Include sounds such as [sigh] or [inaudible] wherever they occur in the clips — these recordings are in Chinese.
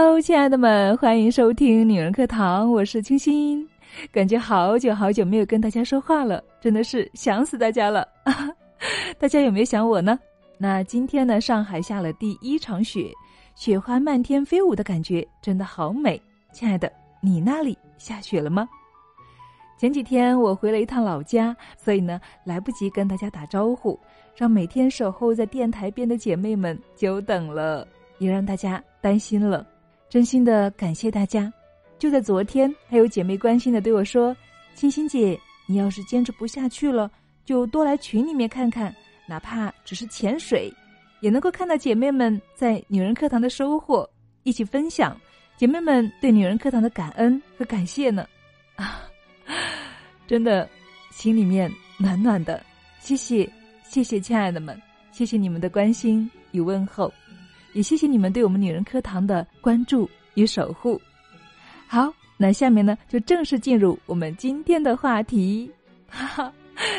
Hello，亲爱的们，欢迎收听女人课堂，我是清新。感觉好久好久没有跟大家说话了，真的是想死大家了。[laughs] 大家有没有想我呢？那今天呢，上海下了第一场雪，雪花漫天飞舞的感觉真的好美。亲爱的，你那里下雪了吗？前几天我回了一趟老家，所以呢，来不及跟大家打招呼，让每天守候在电台边的姐妹们久等了，也让大家担心了。真心的感谢大家。就在昨天，还有姐妹关心的对我说：“欣欣姐，你要是坚持不下去了，就多来群里面看看，哪怕只是潜水，也能够看到姐妹们在女人课堂的收获，一起分享姐妹们对女人课堂的感恩和感谢呢。”啊，真的，心里面暖暖的。谢谢，谢谢亲爱的们，谢谢你们的关心与问候，也谢谢你们对我们女人课堂的关注与守护。好，那下面呢，就正式进入我们今天的话题。哈哈，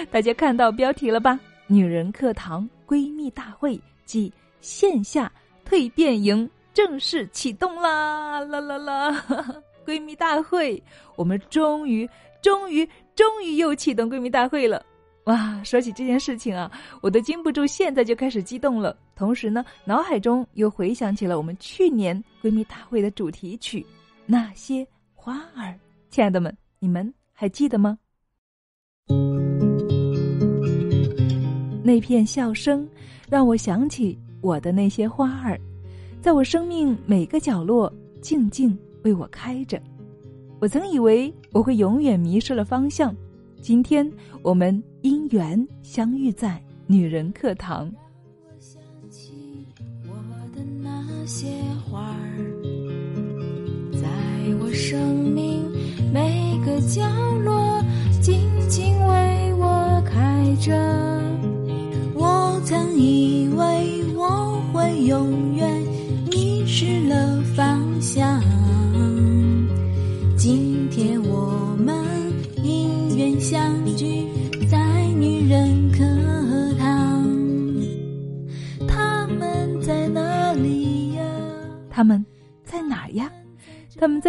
大家看到标题了吧？女人课堂闺蜜大会暨线下蜕变营正式启动啦！啦啦啦！[laughs] 闺蜜大会，我们终于、终于、终于又启动闺蜜大会了！哇，说起这件事情啊，我都禁不住现在就开始激动了。同时呢，脑海中又回想起了我们去年闺蜜大会的主题曲。那些花儿，亲爱的们，你们还记得吗？那片笑声让我想起我的那些花儿，在我生命每个角落静静为我开着。我曾以为我会永远迷失了方向，今天我们因缘相遇在女人课堂。我想起我的那些花儿。在我生命每个角落，静静为我开着。我曾以为我会永远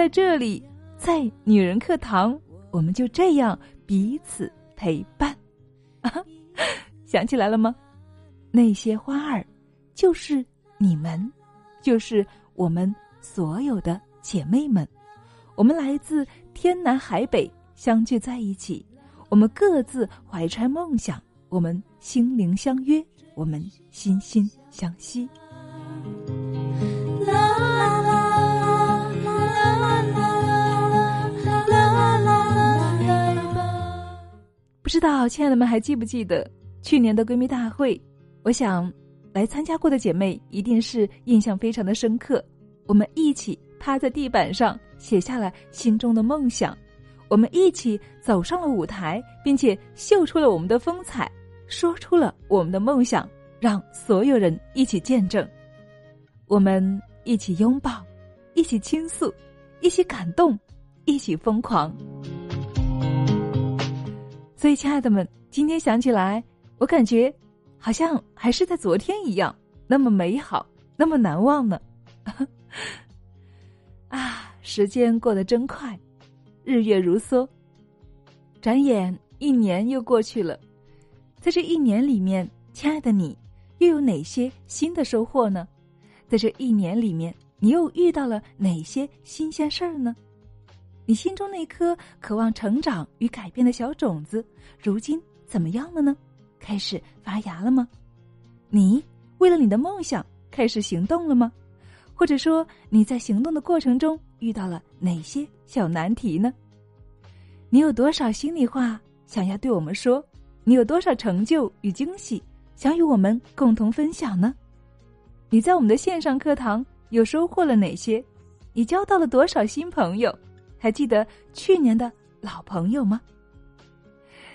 在这里，在女人课堂，我们就这样彼此陪伴。啊 [laughs] 想起来了吗？那些花儿，就是你们，就是我们所有的姐妹们。我们来自天南海北，相聚在一起。我们各自怀揣梦想，我们心灵相约，我们心心相惜。知道亲爱的们还记不记得去年的闺蜜大会？我想来参加过的姐妹一定是印象非常的深刻。我们一起趴在地板上写下了心中的梦想，我们一起走上了舞台，并且秀出了我们的风采，说出了我们的梦想，让所有人一起见证。我们一起拥抱，一起倾诉，一起感动，一起疯狂。所以，亲爱的们，今天想起来，我感觉好像还是在昨天一样，那么美好，那么难忘呢。[laughs] 啊，时间过得真快，日月如梭，转眼一年又过去了。在这一年里面，亲爱的你，又有哪些新的收获呢？在这一年里面，你又遇到了哪些新鲜事儿呢？你心中那颗渴望成长与改变的小种子，如今怎么样了呢？开始发芽了吗？你为了你的梦想开始行动了吗？或者说你在行动的过程中遇到了哪些小难题呢？你有多少心里话想要对我们说？你有多少成就与惊喜想与我们共同分享呢？你在我们的线上课堂又收获了哪些？你交到了多少新朋友？还记得去年的老朋友吗，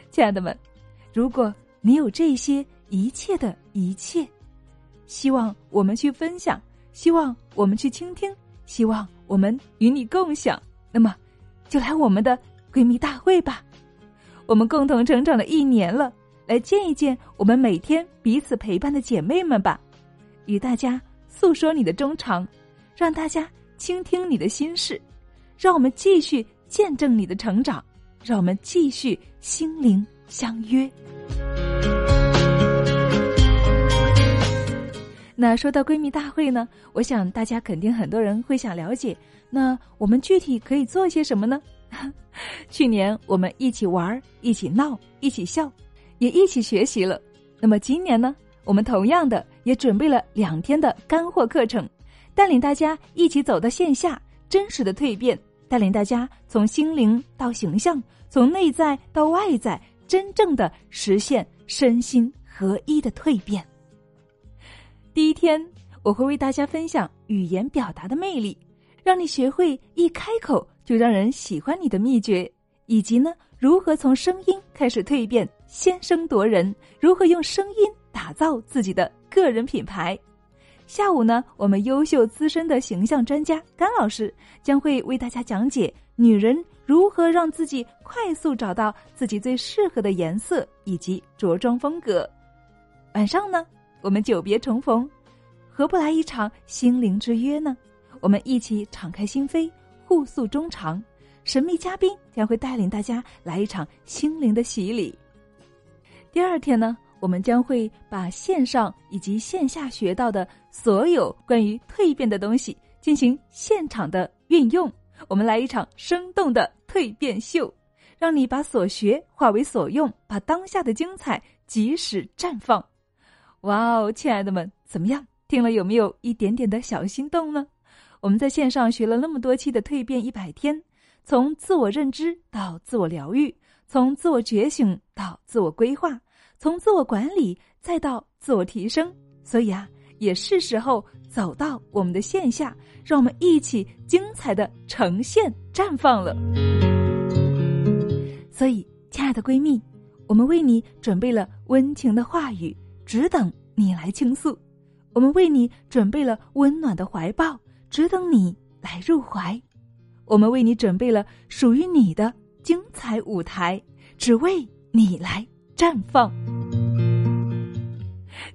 亲爱的们？如果你有这些一切的一切，希望我们去分享，希望我们去倾听，希望我们与你共享，那么就来我们的闺蜜大会吧。我们共同成长了一年了，来见一见我们每天彼此陪伴的姐妹们吧，与大家诉说你的衷肠，让大家倾听你的心事，让我们继续见证你的成长，让我们继续心灵相约。那说到闺蜜大会呢，我想大家肯定很多人会想了解，那我们具体可以做些什么呢？[laughs] 去年我们一起玩，一起闹，一起笑，也一起学习了。那么今年呢，我们同样的也准备了两天的干货课程，带领大家一起走到线下，真实的蜕变，带领大家从心灵到形象，从内在到外在，真正的实现身心合一的蜕变。第一天，我会为大家分享语言表达的魅力，让你学会一开口就让人喜欢你的秘诀，以及呢，如何从声音开始蜕变，先声夺人，如何用声音打造自己的个人品牌。下午呢，我们优秀资深的形象专家甘老师将会为大家讲解女人如何让自己快速找到自己最适合的颜色以及着装风格。晚上呢？我们久别重逢，何不来一场心灵之约呢？我们一起敞开心扉，互诉衷肠。神秘嘉宾将会带领大家来一场心灵的洗礼。第二天呢，我们将会把线上以及线下学到的所有关于蜕变的东西进行现场的运用。我们来一场生动的蜕变秀，让你把所学化为所用，把当下的精彩及时绽放。哇哦，亲爱的们，怎么样？听了有没有一点点的小心动呢？我们在线上学了那么多期的蜕变一百天，从自我认知到自我疗愈，从自我觉醒到自我规划，从自我管理再到自我提升。所以啊，也是时候走到我们的线下，让我们一起精彩的呈现绽放了。所以，亲爱的闺蜜，我们为你准备了温情的话语。只等你来倾诉，我们为你准备了温暖的怀抱，只等你来入怀。我们为你准备了属于你的精彩舞台，只为你来绽放。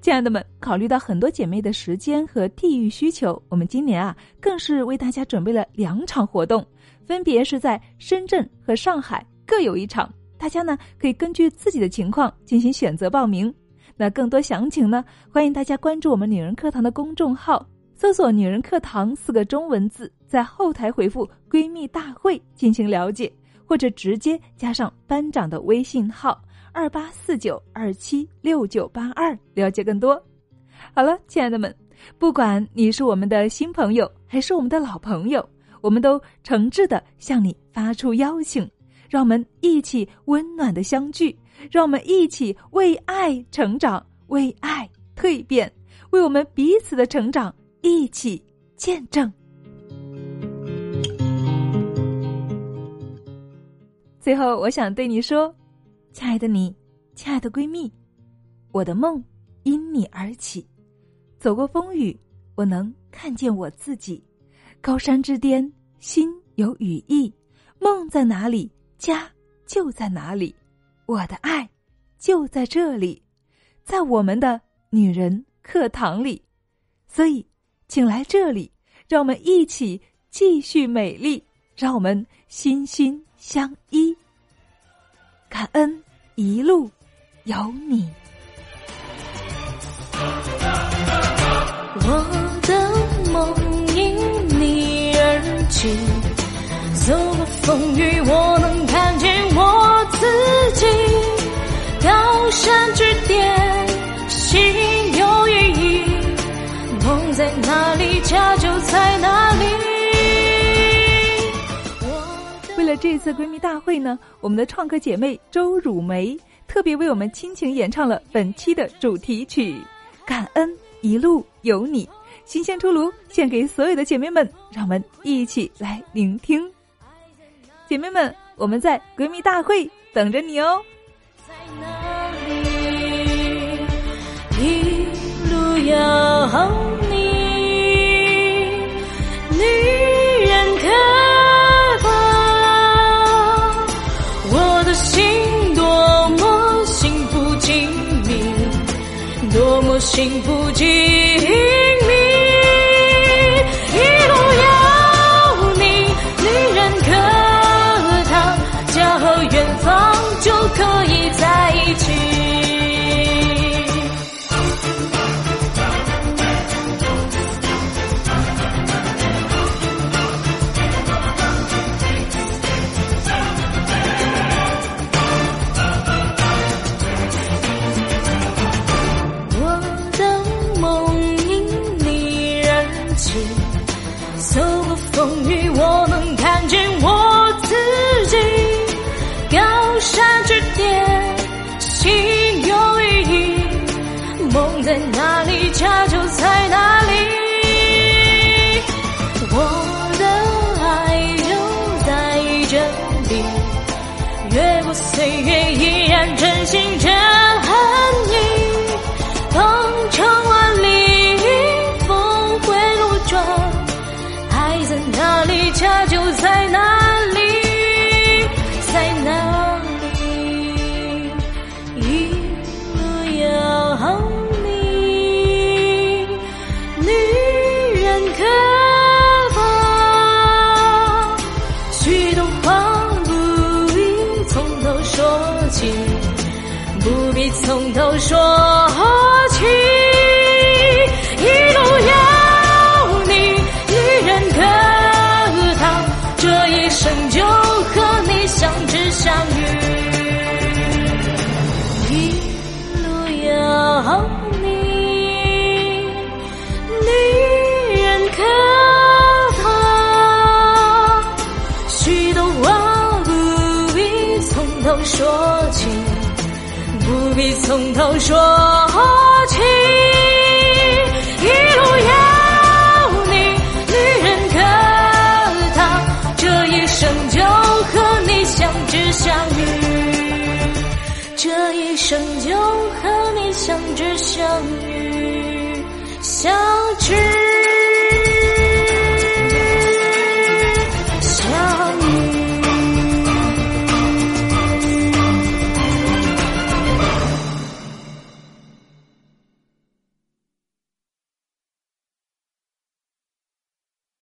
亲爱的们，考虑到很多姐妹的时间和地域需求，我们今年啊，更是为大家准备了两场活动，分别是在深圳和上海各有一场。大家呢，可以根据自己的情况进行选择报名。那更多详情呢？欢迎大家关注我们女人课堂的公众号，搜索“女人课堂”四个中文字，在后台回复“闺蜜大会”进行了解，或者直接加上班长的微信号二八四九二七六九八二了解更多。好了，亲爱的们，不管你是我们的新朋友还是我们的老朋友，我们都诚挚的向你发出邀请，让我们一起温暖的相聚。让我们一起为爱成长，为爱蜕变，为我们彼此的成长一起见证。最后，我想对你说，亲爱的你，亲爱的闺蜜，我的梦因你而起。走过风雨，我能看见我自己。高山之巅，心有羽翼。梦在哪里，家就在哪里。我的爱就在这里，在我们的女人课堂里，所以，请来这里，让我们一起继续美丽，让我们心心相依。感恩一路有你。我的梦因你而起，走过风雨，我能看见我自己。高山之巅，心有意义。梦在哪里，家就在哪这次闺蜜大会呢，我们的创客姐妹周汝梅特别为我们倾情演唱了本期的主题曲《感恩一路有你》，新鲜出炉，献给所有的姐妹们，让我们一起来聆听。姐妹们，我们在闺蜜大会等着你哦。在哪里一路有多么幸你从头说起，一路有你，一人可逃，这一生就和你相知相遇。一路有你，女人可逃，许多话不必从头说起，不必从头说起。一路有你，女人可逃，这一生就和你相知相遇。这一生就和你相知相遇，相知。